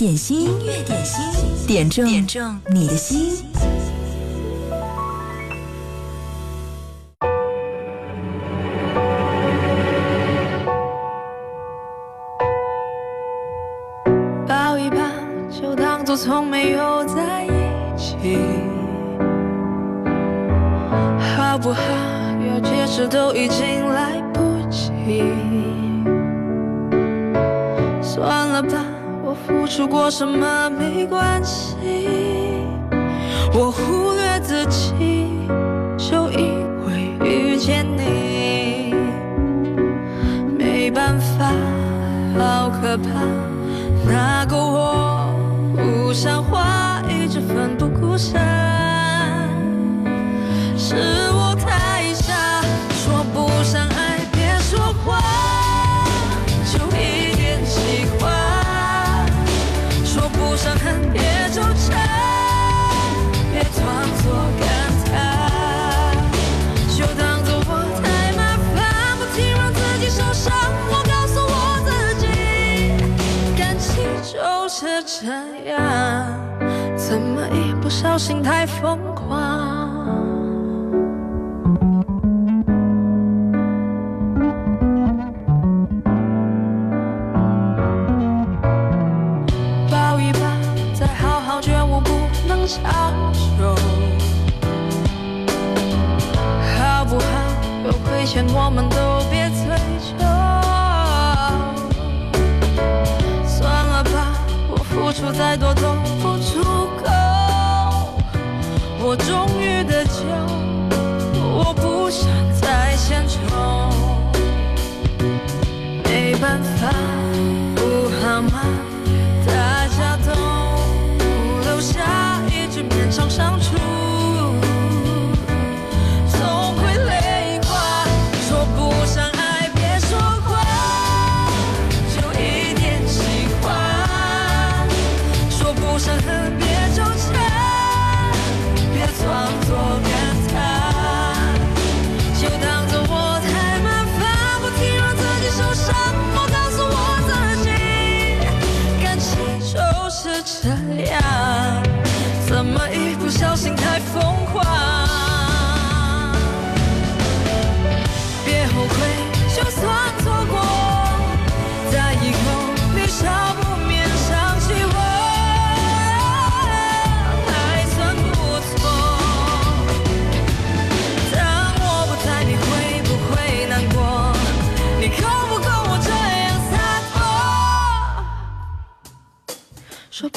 点心，音乐点心，点中点中你的心。抱一抱，就当作从没有在一起，好不好？要解释都已经我付出过什么没关系，我忽略自己，就因为遇见你，没办法，好可怕。那个我不像话，一直奋不顾身，怎么一不小心太疯狂？抱一抱，再好好觉悟，不能强求，好不好？有亏欠我们都再多都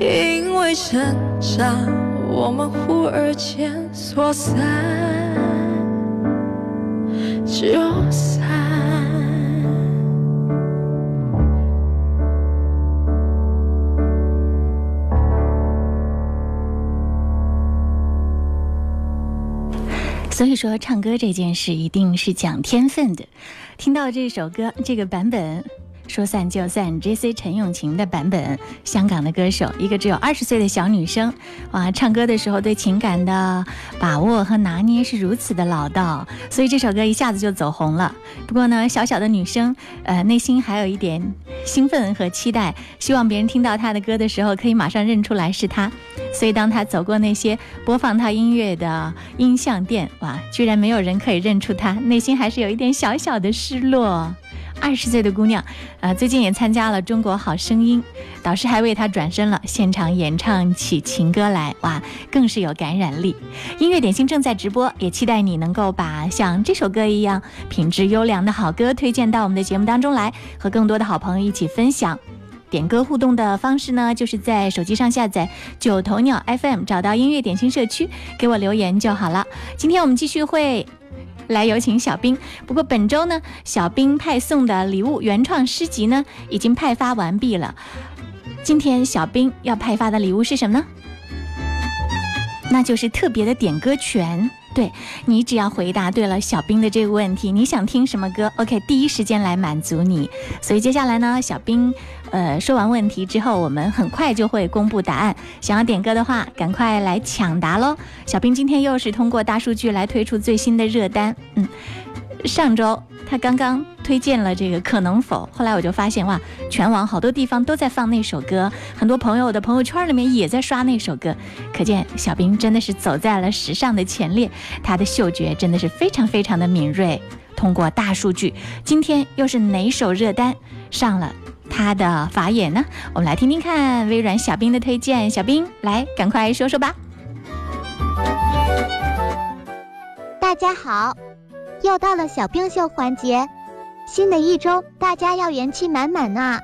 因为成长，我们忽而间说散就散。所以说，唱歌这件事一定是讲天分的。听到这首歌这个版本，说散就散，J.C. 陈咏琴的版本，香港的歌手，一个只有二十岁的小女生，哇，唱歌的时候对情感的把握和拿捏是如此的老道，所以这首歌一下子就走红了。不过呢，小小的女生，呃，内心还有一点兴奋和期待，希望别人听到她的歌的时候，可以马上认出来是她。所以当她走过那些播放她音乐的音像店，哇，居然没有人可以认出她，内心还是有一点小小的失落。二十岁的姑娘，呃，最近也参加了《中国好声音》，导师还为她转身了，现场演唱起情歌来，哇，更是有感染力。音乐点心正在直播，也期待你能够把像这首歌一样品质优良的好歌推荐到我们的节目当中来，和更多的好朋友一起分享。点歌互动的方式呢，就是在手机上下载九头鸟 FM，找到音乐点心社区，给我留言就好了。今天我们继续会。来有请小兵。不过本周呢，小兵派送的礼物原创诗集呢已经派发完毕了。今天小兵要派发的礼物是什么呢？那就是特别的点歌权。对你只要回答对了小兵的这个问题，你想听什么歌？OK，第一时间来满足你。所以接下来呢，小兵，呃，说完问题之后，我们很快就会公布答案。想要点歌的话，赶快来抢答喽！小兵今天又是通过大数据来推出最新的热单，嗯，上周。他刚刚推荐了这个可能否，后来我就发现哇，全网好多地方都在放那首歌，很多朋友的朋友圈里面也在刷那首歌，可见小兵真的是走在了时尚的前列，他的嗅觉真的是非常非常的敏锐。通过大数据，今天又是哪首热单上了他的法眼呢？我们来听听看微软小兵的推荐，小兵来赶快说说吧。大家好。又到了小冰秀环节，新的一周大家要元气满满呐！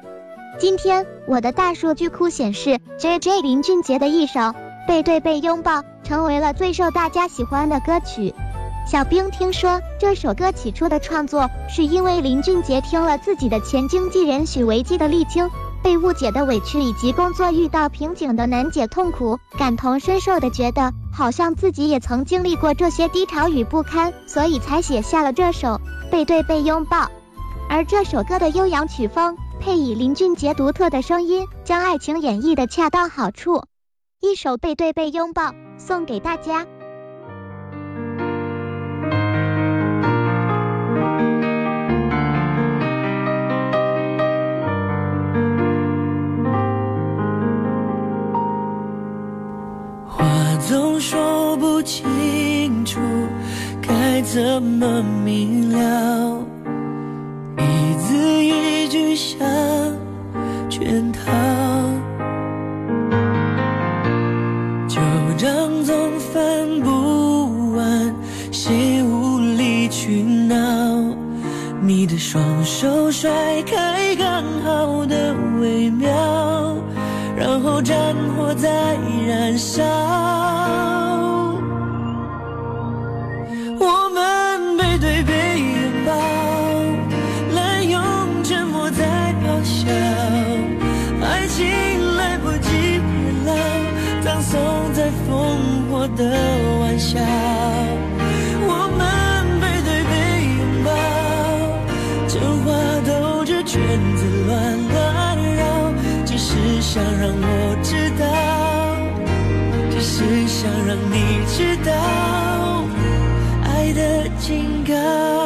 今天我的大数据库显示，J J 林俊杰的一首《背对背拥抱》成为了最受大家喜欢的歌曲。小冰听说这首歌起初的创作是因为林俊杰听了自己的前经纪人许维基的沥青。被误解的委屈以及工作遇到瓶颈的难解痛苦，感同身受的觉得好像自己也曾经历过这些低潮与不堪，所以才写下了这首《背对背拥抱》。而这首歌的悠扬曲风，配以林俊杰独特的声音，将爱情演绎的恰到好处。一首《背对背拥抱》送给大家。总说不清楚该怎么明了，一字一句像圈套，旧账总翻不完，谁无理取闹？你的双手甩开刚好的微妙。然后战火在燃烧，的玩笑。我们背对背拥抱，真话兜着圈子乱乱绕。只是想让我知道，只是想让你知道，爱的警告。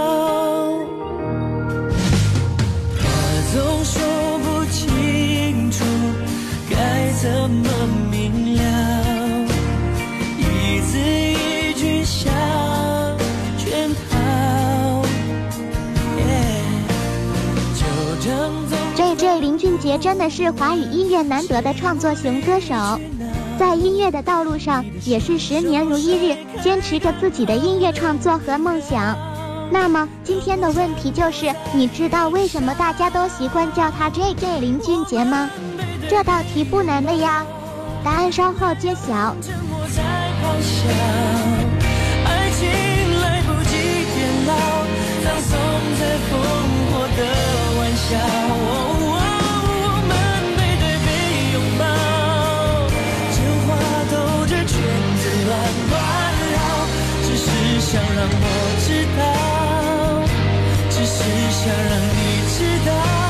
杰真的是华语音乐难得的创作型歌手，在音乐的道路上也是十年如一日，坚持着自己的音乐创作和梦想。那么今天的问题就是，你知道为什么大家都习惯叫他 J J 林俊杰吗？这道题不难的呀，答案稍后揭晓。我想让我知道，只是想让你知道。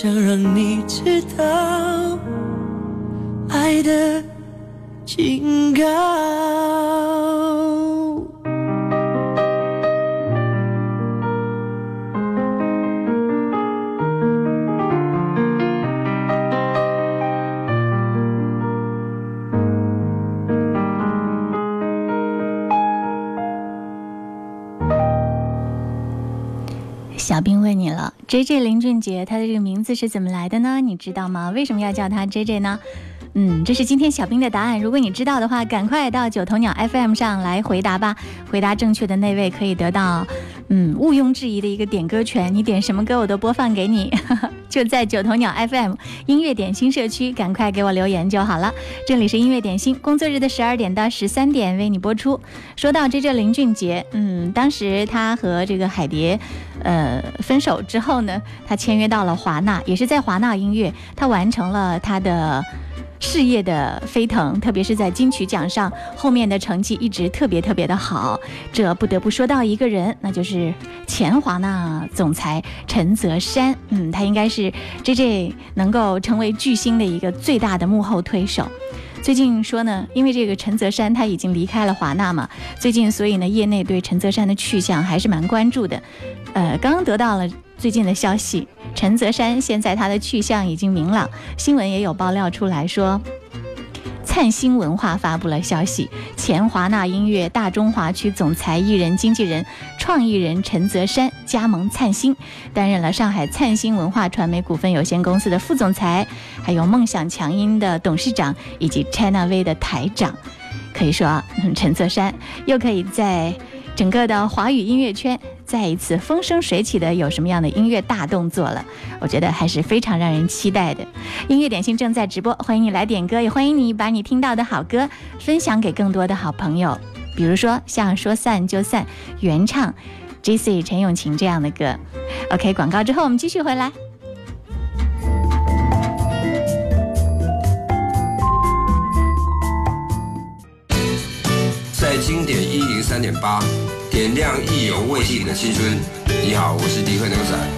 想让你知道，爱的警，J J 林俊杰，他的这个名字是怎么来的呢？你知道吗？为什么要叫他 J J 呢？嗯，这是今天小兵的答案。如果你知道的话，赶快到九头鸟 FM 上来回答吧。回答正确的那位可以得到，嗯，毋庸置疑的一个点歌权。你点什么歌我都播放给你，就在九头鸟 FM 音乐点心社区，赶快给我留言就好了。这里是音乐点心，工作日的十二点到十三点为你播出。说到这这林俊杰，嗯，当时他和这个海蝶，呃，分手之后呢，他签约到了华纳，也是在华纳音乐，他完成了他的。事业的飞腾，特别是在金曲奖上，后面的成绩一直特别特别的好。这不得不说到一个人，那就是前华纳总裁陈泽山。嗯，他应该是 J J 能够成为巨星的一个最大的幕后推手。最近说呢，因为这个陈泽山他已经离开了华纳嘛，最近所以呢，业内对陈泽山的去向还是蛮关注的。呃，刚刚得到了。最近的消息，陈泽山现在他的去向已经明朗，新闻也有爆料出来说，灿星文化发布了消息，前华纳音乐大中华区总裁、艺人经纪人、创意人陈泽山加盟灿星，担任了上海灿星文化传媒股份有限公司的副总裁，还有梦想强音的董事长以及 China V 的台长。可以说，陈泽山又可以在整个的华语音乐圈。再一次风生水起的有什么样的音乐大动作了？我觉得还是非常让人期待的。音乐点心正在直播，欢迎你来点歌，也欢迎你把你听到的好歌分享给更多的好朋友。比如说像说散就散原唱，J C 陈永琴这样的歌。OK，广告之后我们继续回来。在经典三点八。点亮意犹未尽的青春。你好，我是迪克牛仔。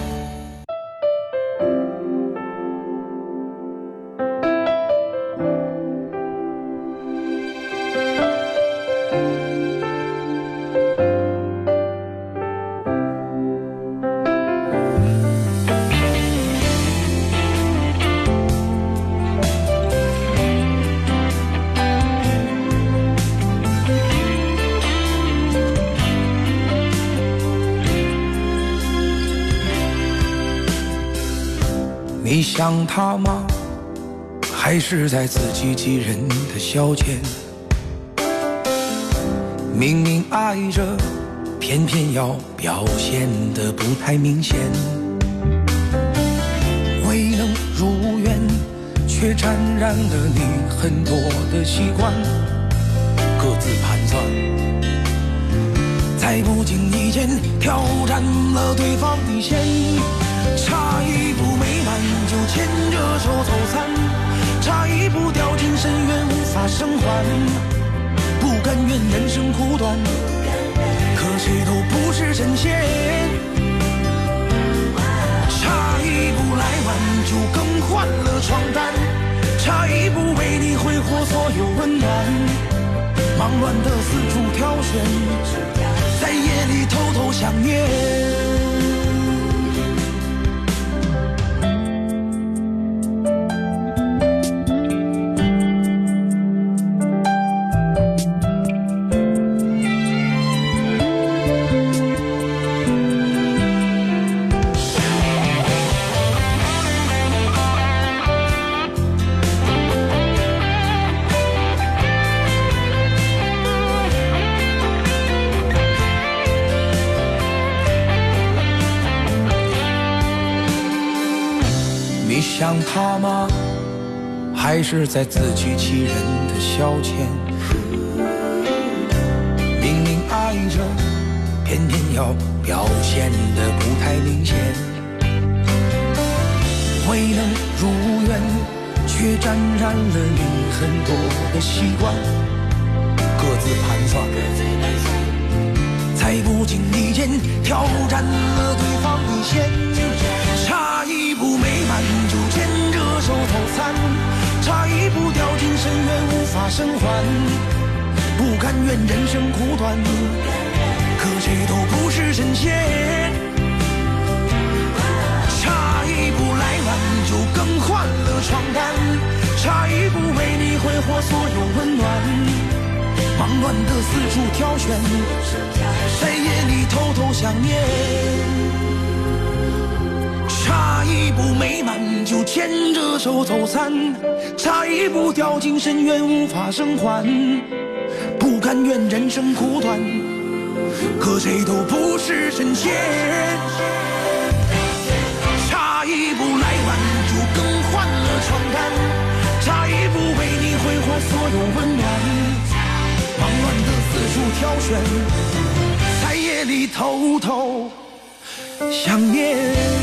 他吗？还是在自欺欺人的消遣？明明爱着，偏偏要表现得不太明显。未能如愿，却沾染了你很多的习惯。各自盘算，在不经意间挑战了对方底线，差一步没。就牵着手走散，差一步掉进深渊无法生还，不甘愿人生苦短，可谁都不是神仙。差一步来晚就更换了床单，差一步为你挥霍所有温暖，忙乱的四处挑选，在夜里偷偷想念。是在自欺欺人的消遣？明明爱着，偏偏要表现得不太明显。未能如愿，却沾染了你很多的习惯。各自盘算，在不经意间挑战了对方底线，差一步没满就牵着。手走散，一步掉进深渊无法生还，不甘愿人生苦短，可谁都不是神仙。差一步来晚就更换了床单，差一步为你挥霍所有温暖，忙乱的四处挑选，在夜里偷偷想念。差一步美满就牵着手走散，差一步掉进深渊无法生还。不甘愿人生苦短，可谁都不是神仙。差一步来晚就更换了床单，差一步为你挥霍所有温暖。忙乱的四处挑选，在夜里偷偷想念。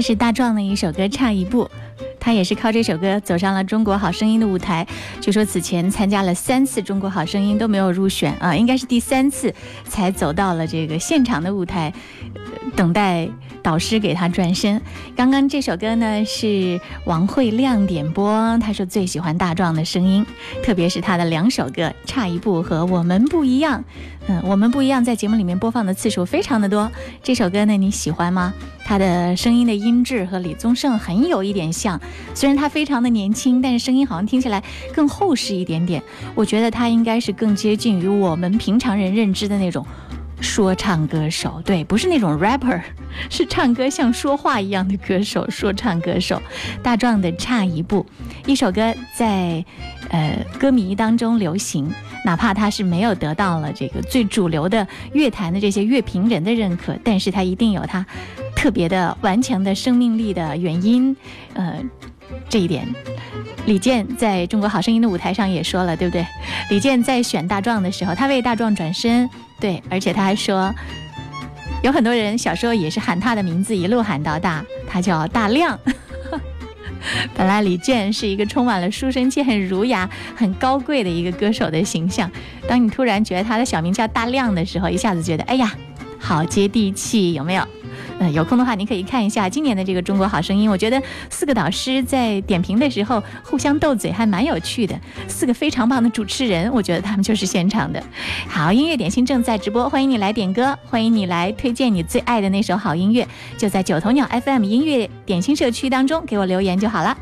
是大壮的一首歌《差一步》，他也是靠这首歌走上了《中国好声音》的舞台。据说此前参加了三次《中国好声音》都没有入选啊，应该是第三次才走到了这个现场的舞台，等待导师给他转身。刚刚这首歌呢是王慧亮点播，他说最喜欢大壮的声音，特别是他的两首歌《差一步》和《我们不一样》。嗯，我们不一样，在节目里面播放的次数非常的多。这首歌呢，你喜欢吗？他的声音的音质和李宗盛很有一点像，虽然他非常的年轻，但是声音好像听起来更厚实一点点。我觉得他应该是更接近于我们平常人认知的那种说唱歌手，对，不是那种 rapper，是唱歌像说话一样的歌手，说唱歌手。大壮的差一步，一首歌在。呃，歌迷当中流行，哪怕他是没有得到了这个最主流的乐坛的这些乐评人的认可，但是他一定有他特别的顽强的生命力的原因。呃，这一点，李健在中国好声音的舞台上也说了，对不对？李健在选大壮的时候，他为大壮转身，对，而且他还说，有很多人小时候也是喊他的名字，一路喊到大，他叫大亮。本来李健是一个充满了书生气、很儒雅、很高贵的一个歌手的形象，当你突然觉得他的小名叫大亮的时候，一下子觉得，哎呀，好接地气，有没有？嗯，有空的话，您可以看一下今年的这个《中国好声音》。我觉得四个导师在点评的时候互相斗嘴，还蛮有趣的。四个非常棒的主持人，我觉得他们就是现场的。好，音乐点心正在直播，欢迎你来点歌，欢迎你来推荐你最爱的那首好音乐，就在九头鸟 FM 音乐点心社区当中给我留言就好了。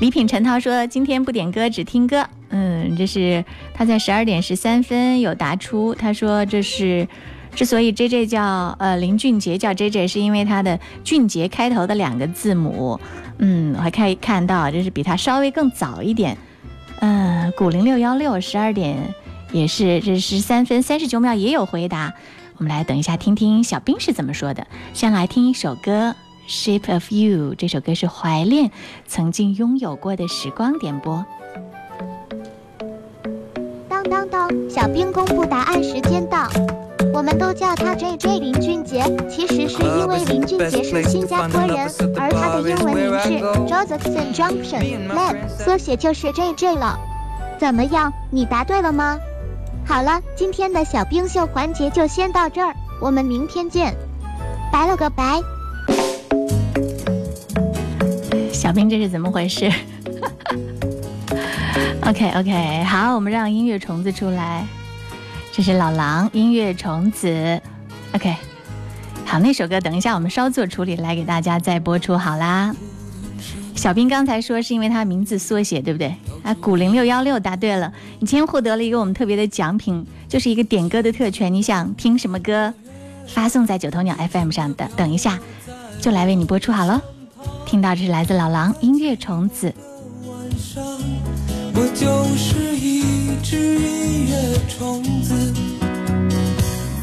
礼品陈涛说：“今天不点歌，只听歌。”嗯，这是他在十二点十三分有答出，他说这是。之所以 J J 叫呃林俊杰叫 J J，是因为他的俊杰开头的两个字母。嗯，我还可以看到，这是比他稍微更早一点。嗯，古零六幺六十二点也是这十三分三十九秒也有回答。我们来等一下听听小兵是怎么说的。先来听一首歌《Shape of You》，这首歌是怀恋曾经拥有过的时光点播。当当当，小兵公布答案时间到。我们都叫他 J J 林俊杰，其实是因为林俊杰是新加坡人，而他的英文名是 Josephson Junction，Lab 缩写就是 J J 了。怎么样，你答对了吗？好了，今天的小冰秀环节就先到这儿，我们明天见，拜了个拜。小冰这是怎么回事？OK OK，好，我们让音乐虫子出来。这是老狼音乐虫子，OK，好，那首歌等一下我们稍作处理来给大家再播出好啦。小兵刚才说是因为他名字缩写，对不对？啊，古零六幺六答对了，你今天获得了一个我们特别的奖品，就是一个点歌的特权。你想听什么歌，发送在九头鸟 FM 上的，等一下就来为你播出好了。听到这是来自老狼音乐虫子。我就是一只音乐虫子，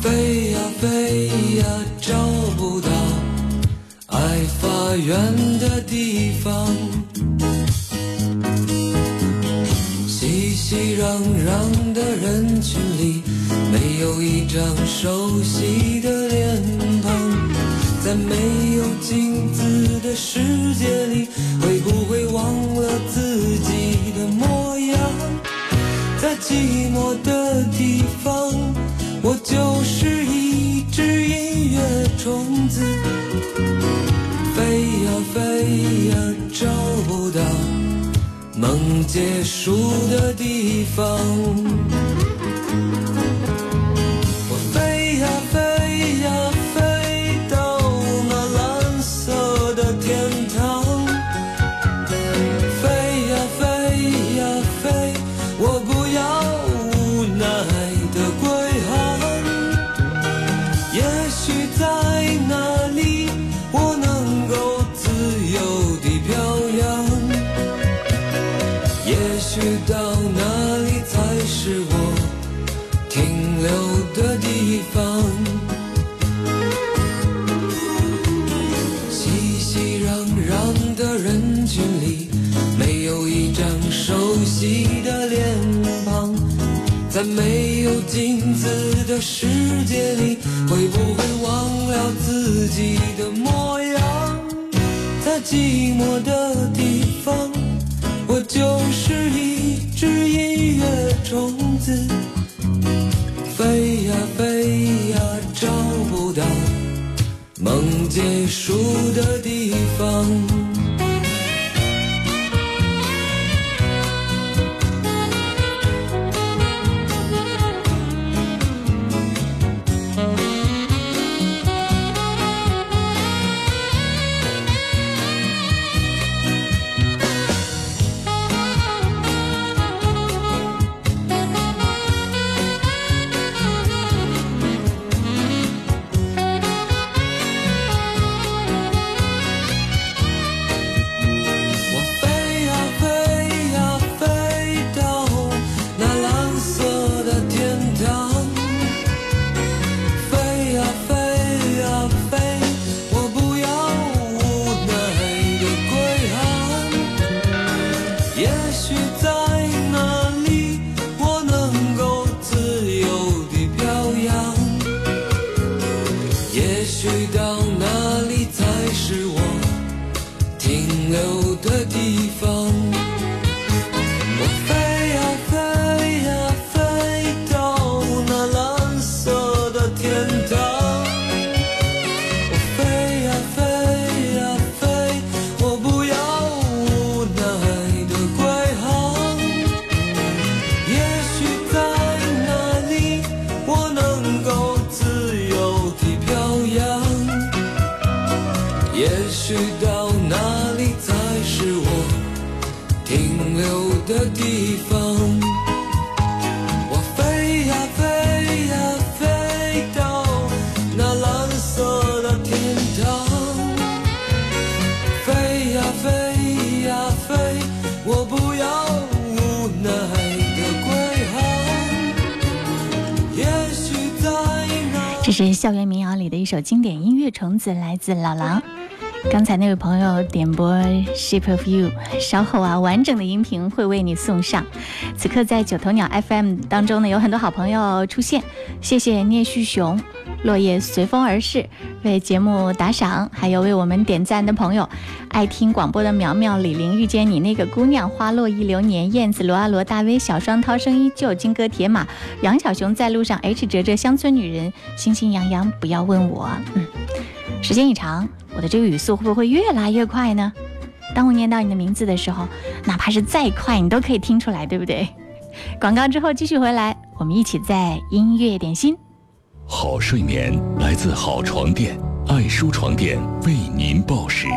飞呀飞呀找不到爱发源的地方，熙熙攘攘的人群里，没有一张熟悉的脸庞，在没有镜子的世界里，会不会忘了自己？寂寞的地方，我就是一只音乐虫子，飞呀飞呀找不到梦结束的地方。镜子的世界里，会不会忘了自己的模样？在寂寞的地方，我就是一只音乐虫子，飞呀飞呀，找不到梦结束的地方。校园民谣里的一首经典音乐《虫子》，来自老狼。刚才那位朋友点播《Shape of You》，稍后啊，完整的音频会为你送上。此刻在九头鸟 FM 当中呢，有很多好朋友出现，谢谢聂旭雄、落叶随风而逝为节目打赏，还有为我们点赞的朋友，爱听广播的苗苗、李玲、遇见你那个姑娘、花落一流年、燕子、罗阿罗、大威、小双、涛声依旧、金戈铁马、杨小熊在路上、H 哲哲、乡村女人、心心洋洋，不要问我，嗯。时间一长，我的这个语速会不会越来越快呢？当我念到你的名字的时候，哪怕是再快，你都可以听出来，对不对？广告之后继续回来，我们一起在音乐点心。好睡眠来自好床垫，爱舒床垫为您报时。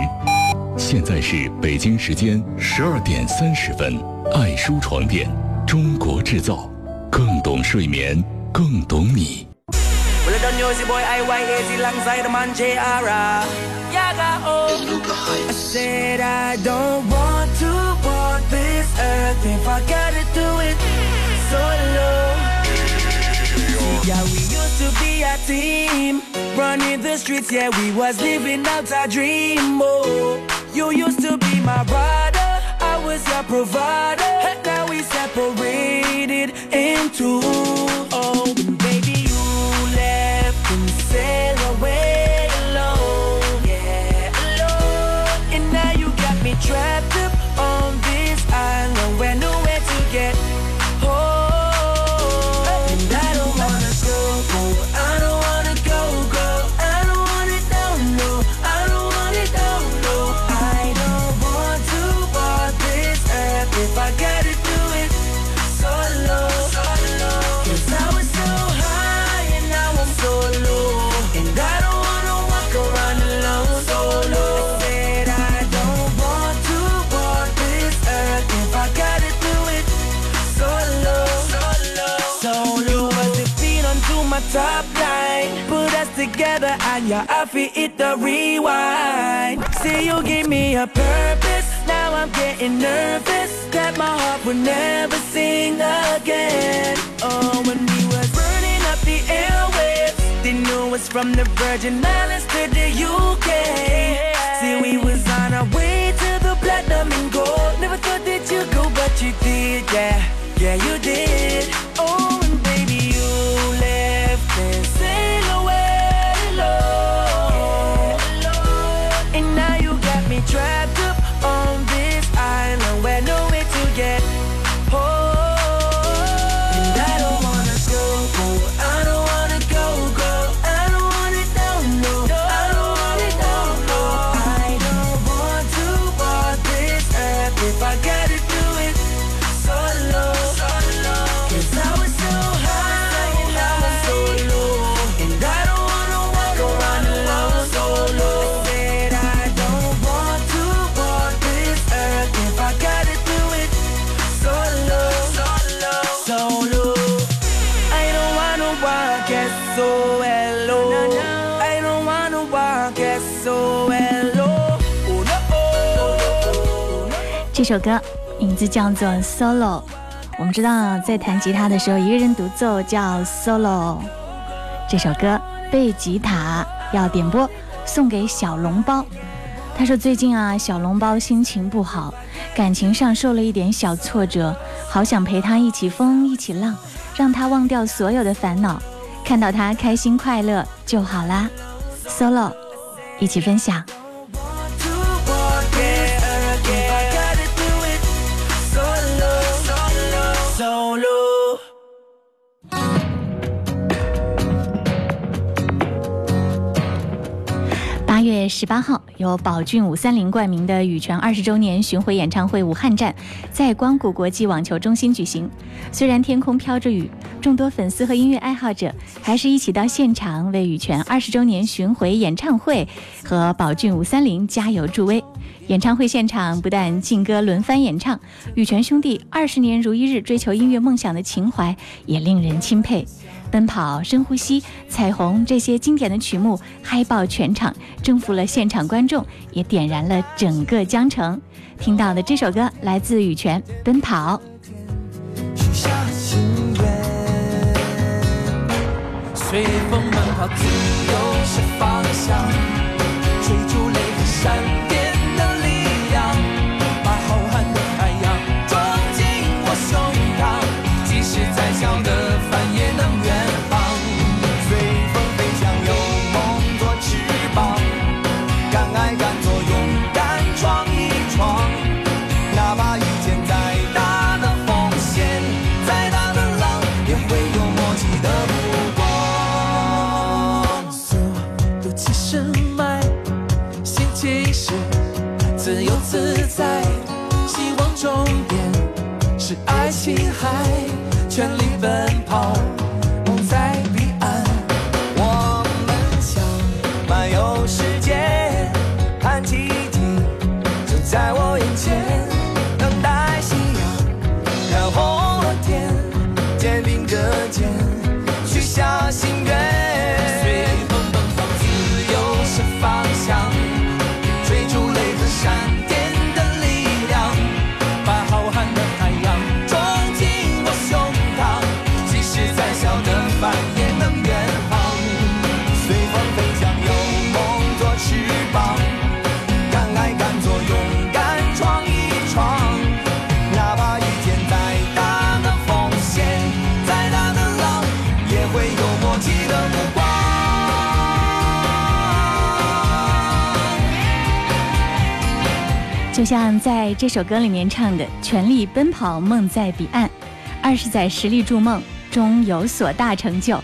现在是北京时间十二点三十分，爱舒床垫，中国制造，更懂睡眠，更懂你。Yeah, we used to be a team, running the streets. Yeah, we was living out our dream. Oh, you used to be my brother, I was your provider. Now we separated in your hit the rewind. See, you give me a purpose. Now I'm getting nervous that my heart will never sing again. Oh, when we was burning up the airwaves, they knew us from the Virgin Islands to the UK. See, we was on our way to the platinum and gold. Never thought that you'd go, but you did, yeah, yeah, you did. 首歌名字叫做《Solo》。我们知道，在弹吉他的时候，一个人独奏叫 solo。这首歌贝吉塔要点播，送给小笼包。他说最近啊，小笼包心情不好，感情上受了一点小挫折，好想陪他一起疯一起浪，让他忘掉所有的烦恼，看到他开心快乐就好啦。solo，一起分享。月十八号，由宝骏五三零冠名的羽泉二十周年巡回演唱会武汉站在光谷国际网球中心举行。虽然天空飘着雨，众多粉丝和音乐爱好者还是一起到现场为羽泉二十周年巡回演唱会和宝骏五三零加油助威。演唱会现场不但劲歌轮番演唱，羽泉兄弟二十年如一日追求音乐梦想的情怀也令人钦佩。奔跑、深呼吸、彩虹这些经典的曲目嗨爆全场，征服了现场观众，也点燃了整个江城。听到的这首歌来自羽泉，《奔跑》。随风奔跑，自由是方向，像在这首歌里面唱的“全力奔跑，梦在彼岸”，二是在实力筑梦，中有所大成就。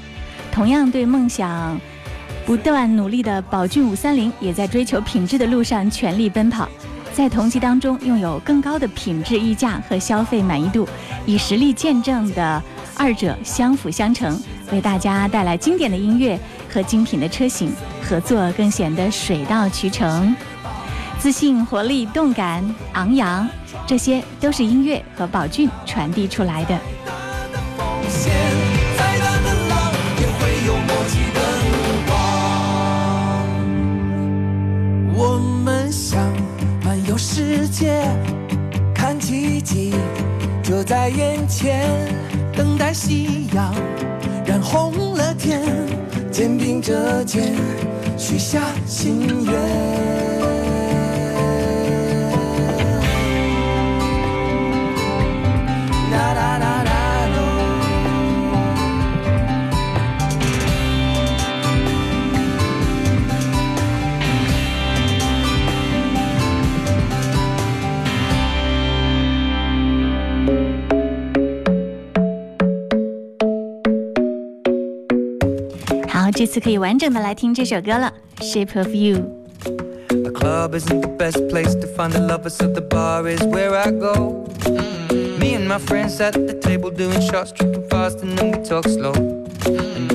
同样对梦想不断努力的宝骏五三零，也在追求品质的路上全力奔跑。在同级当中拥有更高的品质溢价和消费满意度，以实力见证的二者相辅相成，为大家带来经典的音乐和精品的车型，合作更显得水到渠成。自信、活力、动感、昂扬，这些都是音乐和宝骏传递出来的。我们想漫游世界，看奇迹就在眼前。等待夕阳染红了天，肩并着肩许下心愿。这次可以完整的来听这首歌了，《Shape of You》。 The club isn't the best place to find the lovers, so the bar is where I go. Me and my friends at the table doing shots, tripping fast, and then we talk slow. And you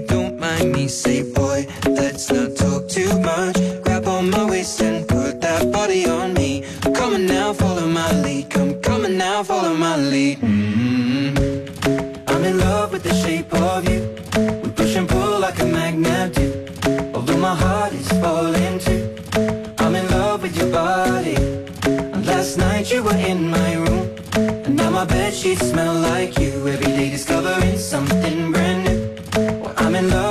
sheets smell like you. Every day discovering something brand new. Well, I'm in love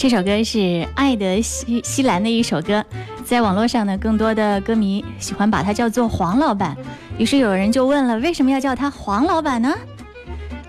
这首歌是爱德希希兰的一首歌，在网络上呢，更多的歌迷喜欢把它叫做黄老板。于是有人就问了，为什么要叫他黄老板呢？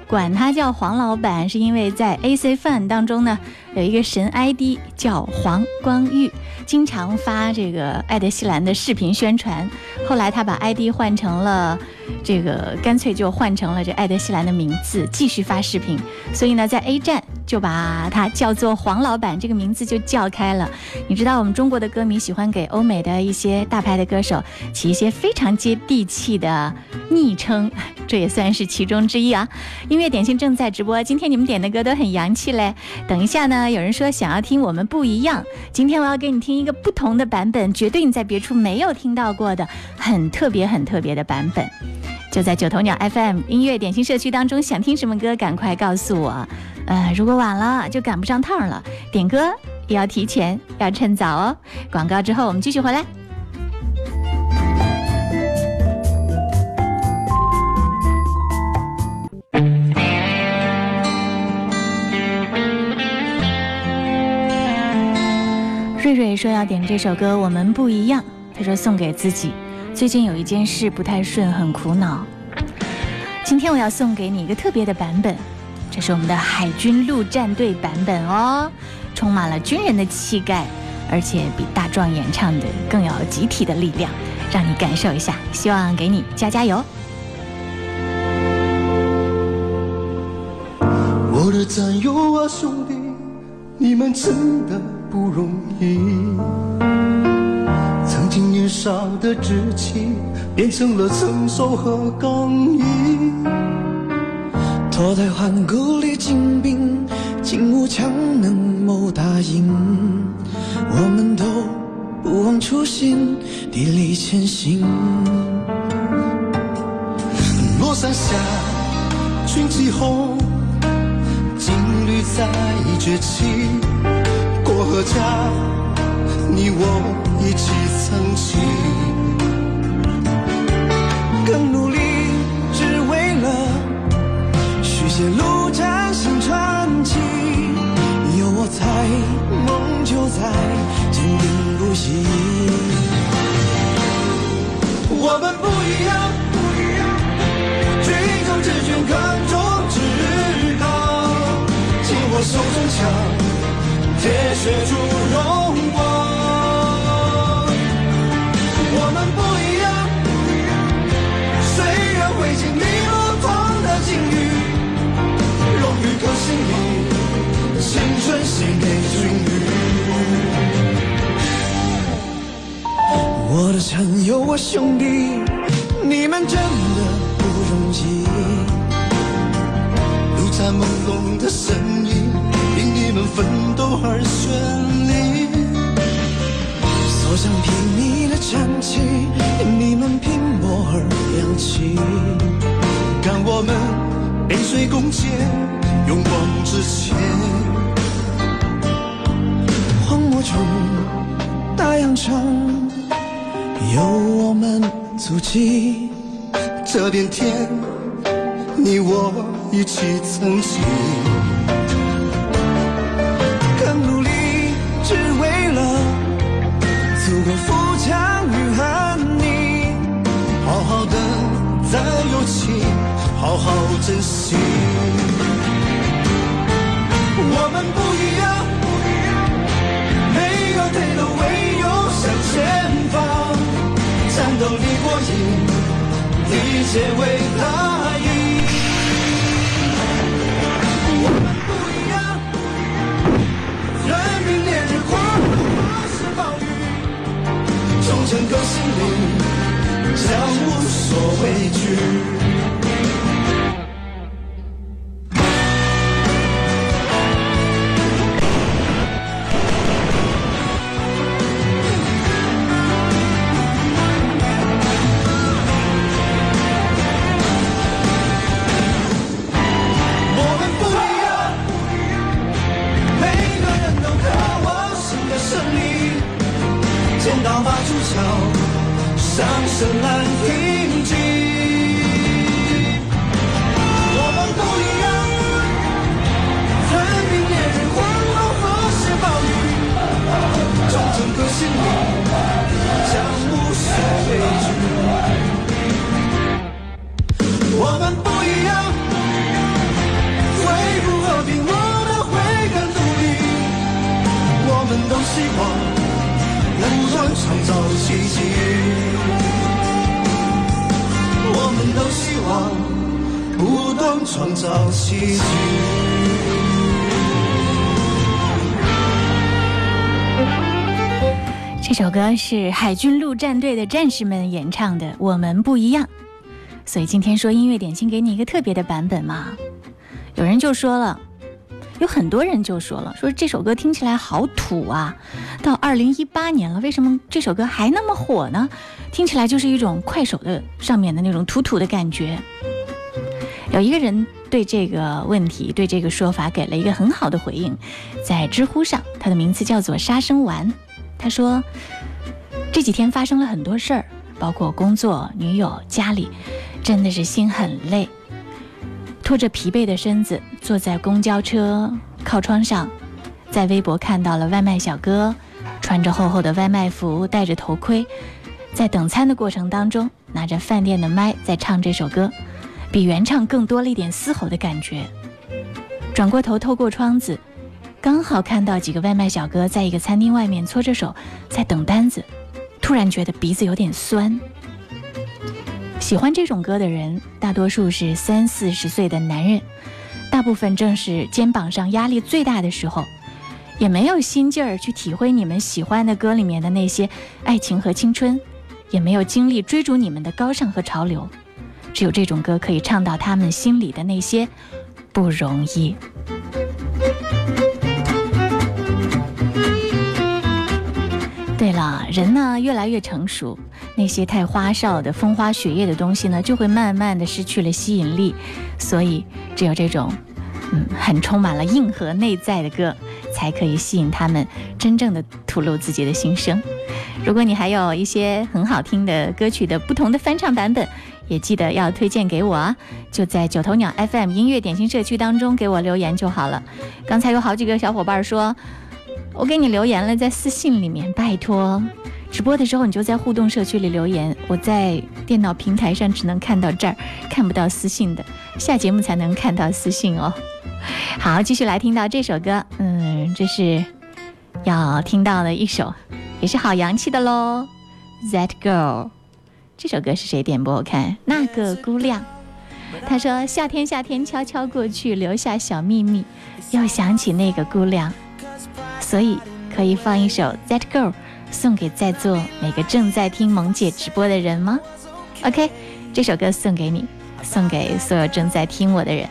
管他叫黄老板，是因为在 AC Fun 当中呢，有一个神 ID 叫黄光裕，经常发这个爱德希兰的视频宣传。后来他把 ID 换成了这个，干脆就换成了这爱德希兰的名字，继续发视频。所以呢，在 A 站就把他叫做黄老板，这个名字就叫开了。你知道我们中国的歌迷喜欢给欧美的一些大牌的歌手起一些非常接地气的昵称，这也算是其中之一啊。音乐点心正在直播，今天你们点的歌都很洋气嘞。等一下呢，有人说想要听我们不一样，今天我要给你听一个不同的版本，绝对你在别处没有听到过的，很特别很特别的版本。就在九头鸟 FM 音乐点心社区当中，想听什么歌，赶快告诉我。呃，如果晚了就赶不上趟了，点歌也要提前，要趁早哦。广告之后我们继续回来。瑞瑞说要点这首歌，我们不一样。他说送给自己，最近有一件事不太顺，很苦恼。今天我要送给你一个特别的版本，这是我们的海军陆战队版本哦，充满了军人的气概，而且比大壮演唱的更有集体的力量，让你感受一下。希望给你加加油。我的战友啊，兄弟，你们真的不容易。曾经年少的志气，变成了成熟和刚毅。脱胎换骨历精兵，金无强能谋大营。我们都不忘初心，砥砺前行。落山下，群旗红，金旅再崛起。我和家，你我一起撑起。更努力，只为了续写陆战新传奇。有我在，梦就在，坚定不移。我们不一样，军中之君，抗中至高。紧握手中枪，铁血铸荣光。我们不一样，虽然会经历不同的境遇，荣誉刻心里，青春献给军旅。我的战友啊，兄弟，你们真的不容易。路在朦胧的身影，奋斗而绚丽。所向披靡的战旗，你们拼搏而亮起。看我们背水攻坚，勇往直前。荒漠中，大洋上，有我们足迹。这片天，你我一起撑起。好好珍惜。我们不一样，每个队都唯有向前方，战斗力过硬，一切为大义。我们不一样，任凭烈日狂风或是暴雨，忠诚革新里，将无所畏惧。是海军陆战队的战士们演唱的《我们不一样》，所以今天说音乐点心给你一个特别的版本嘛。有人就说了，有很多人就说了，说这首歌听起来好土啊。到二零一八年了，为什么这首歌还那么火呢？听起来就是一种快手的上面的那种土土的感觉。有一个人对这个问题，对这个说法给了一个很好的回应，在知乎上，他的名字叫做杀生丸。他说：“这几天发生了很多事儿，包括工作、女友、家里，真的是心很累。拖着疲惫的身子坐在公交车靠窗上，在微博看到了外卖小哥穿着厚厚的外卖服，戴着头盔，在等餐的过程当中拿着饭店的麦在唱这首歌，比原唱更多了一点嘶吼的感觉。转过头，透过窗子。”刚好看到几个外卖小哥在一个餐厅外面搓着手在等单子，突然觉得鼻子有点酸。喜欢这种歌的人，大多数是三四十岁的男人，大部分正是肩膀上压力最大的时候，也没有心劲儿去体会你们喜欢的歌里面的那些爱情和青春，也没有精力追逐你们的高尚和潮流，只有这种歌可以唱到他们心里的那些不容易。啊，人呢越来越成熟，那些太花哨的风花雪月的东西呢，就会慢慢的失去了吸引力。所以，只有这种，嗯，很充满了硬核内在的歌，才可以吸引他们真正的吐露自己的心声。如果你还有一些很好听的歌曲的不同的翻唱版本，也记得要推荐给我啊！就在九头鸟 FM 音乐点心社区当中给我留言就好了。刚才有好几个小伙伴说。我给你留言了，在私信里面，拜托，直播的时候你就在互动社区里留言。我在电脑平台上只能看到这儿，看不到私信的，下节目才能看到私信哦。好，继续来听到这首歌，嗯，这是要听到的一首，也是好洋气的喽。That girl，这首歌是谁点播？我看那个姑娘，她说夏天夏天悄悄过去，留下小秘密，又想起那个姑娘。所以可以放一首《That Girl》，送给在座每个正在听萌姐直播的人吗？OK，这首歌送给你，送给所有正在听我的人。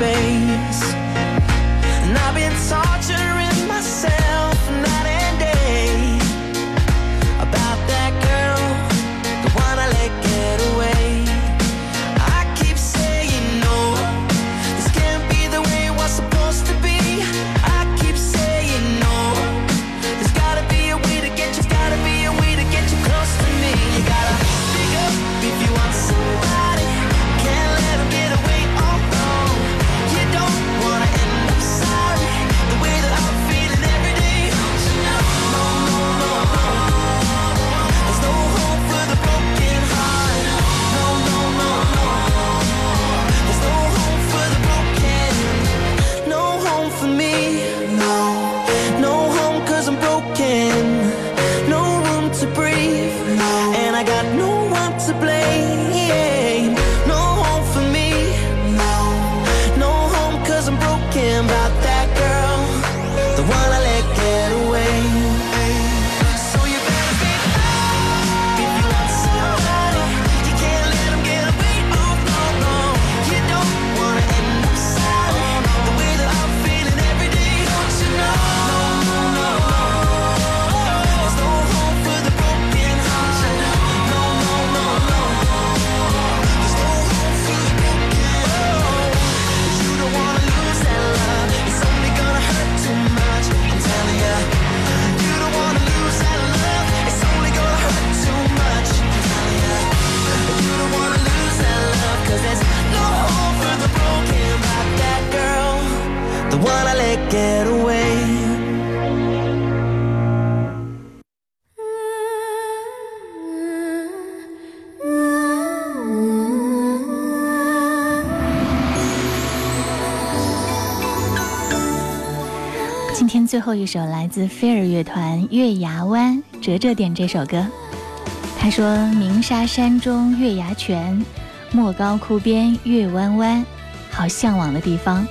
space 最后一首来自飞儿乐团《月牙湾》，哲哲点这首歌。他说：“鸣沙山中月牙泉，莫高窟边月弯弯，好向往的地方。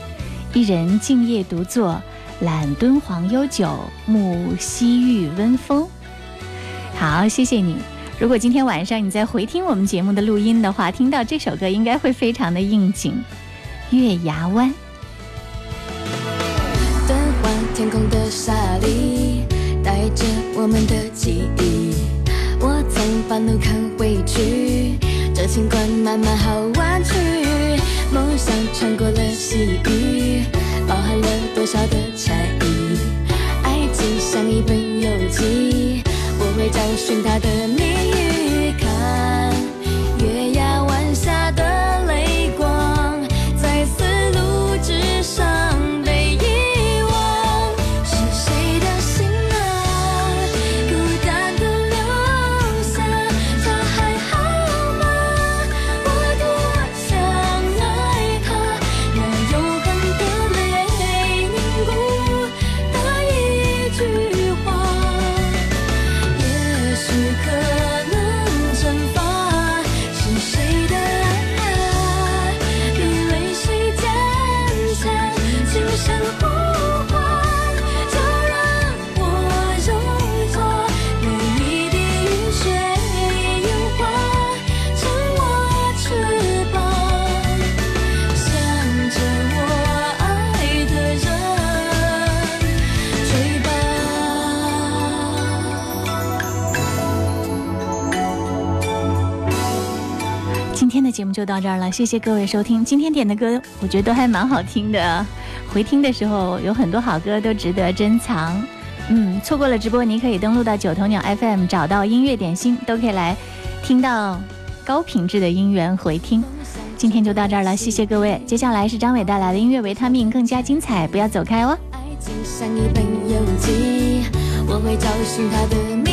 一人静夜独坐，揽敦煌悠久，沐西域温风。”好，谢谢你。如果今天晚上你在回听我们节目的录音的话，听到这首歌应该会非常的应景，《月牙湾》。天空的沙砾，带着我们的记忆。我曾半路看回去，这情关慢慢好弯曲。梦想穿过了细雨，包含了多少的禅意？爱情像一本游记，我会找寻它的谜语。就到这儿了，谢谢各位收听。今天点的歌，我觉得都还蛮好听的。回听的时候有很多好歌，都值得珍藏。嗯，错过了直播，你可以登录到九头鸟 FM，找到音乐点心，都可以来听到高品质的音源回听。今天就到这儿了，谢谢各位。接下来是张伟带来的音乐维他命，更加精彩，不要走开哦。爱情像一本游记，我会找寻它的。